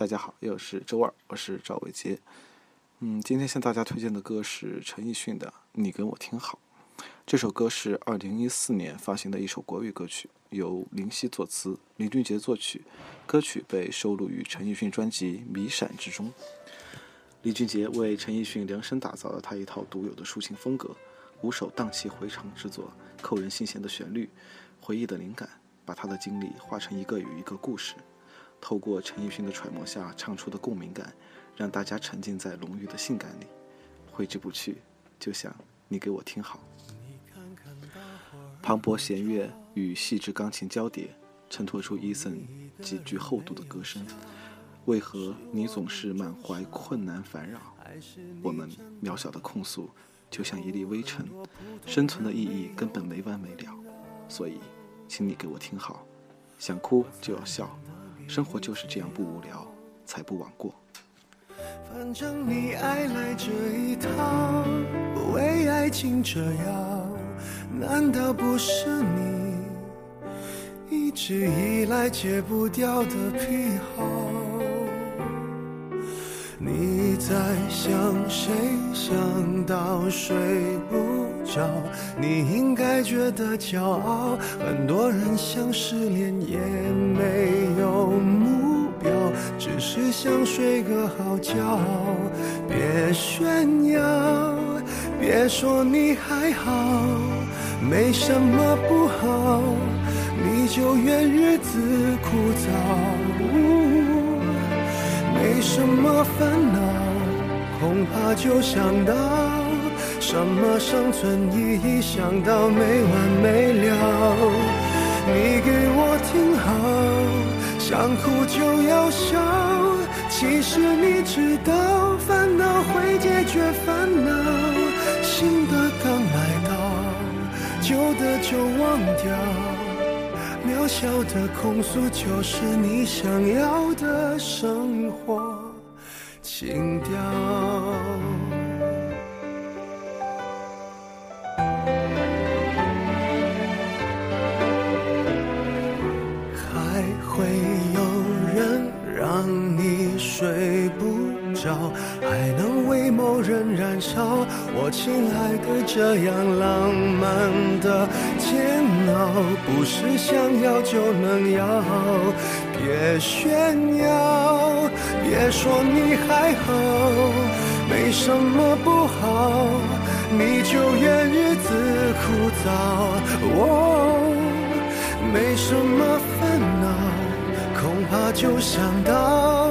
大家好，又是周二，我是赵伟杰。嗯，今天向大家推荐的歌是陈奕迅的《你跟我听好》。这首歌是二零一四年发行的一首国语歌曲，由林夕作词，林俊杰作曲。歌曲被收录于陈奕迅专辑《迷闪》之中。林俊杰为陈奕迅量身打造了他一套独有的抒情风格，五首荡气回肠之作，扣人心弦的旋律，回忆的灵感，把他的经历化成一个又一个故事。透过陈奕迅的揣摩下唱出的共鸣感，让大家沉浸在浓郁的性感里，挥之不去。就像你给我听好，磅礴弦乐与细致钢琴交叠，衬托出伊森极具厚度的歌声。为何你总是满怀困难烦扰？我们渺小的控诉，就像一粒微尘，生存的意义根本没完没了。所以，请你给我听好，想哭就要笑。生活就是这样不无聊，才不枉过。反正你爱来这一套，为爱情折腰，难道不是你一直以来戒不掉的癖好？你在想谁？想到睡不找，你应该觉得骄傲。很多人想失恋也没有目标，只是想睡个好觉。别炫耀，别说你还好，没什么不好，你就怨日子枯燥。没什么烦恼，恐怕就想到什么生存意义，想到没完没了。你给我听好，想哭就要笑。其实你知道，烦恼会解决烦恼，新的刚来到，旧的就忘掉。渺小的控诉，就是你想要的生活情调。睡不着，还能为某人燃烧。我亲爱的，这样浪漫的煎熬，不是想要就能要。别炫耀，别说你还好，没什么不好，你就怨日子枯燥。哦，没什么烦恼，恐怕就想到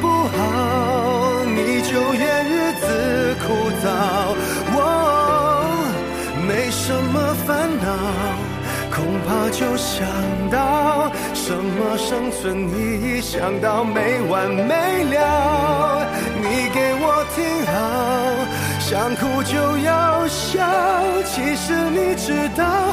不好，你就怨日子枯燥。哦，没什么烦恼，恐怕就想到什么生存意义，想到没完没了。你给我听好。想哭就要笑，其实你知道，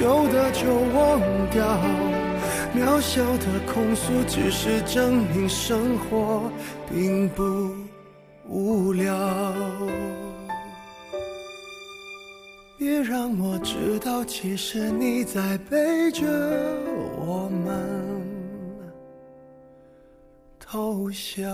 旧的就忘掉。渺小的控诉，只是证明生活并不无聊。别让我知道，其实你在背着我们偷笑。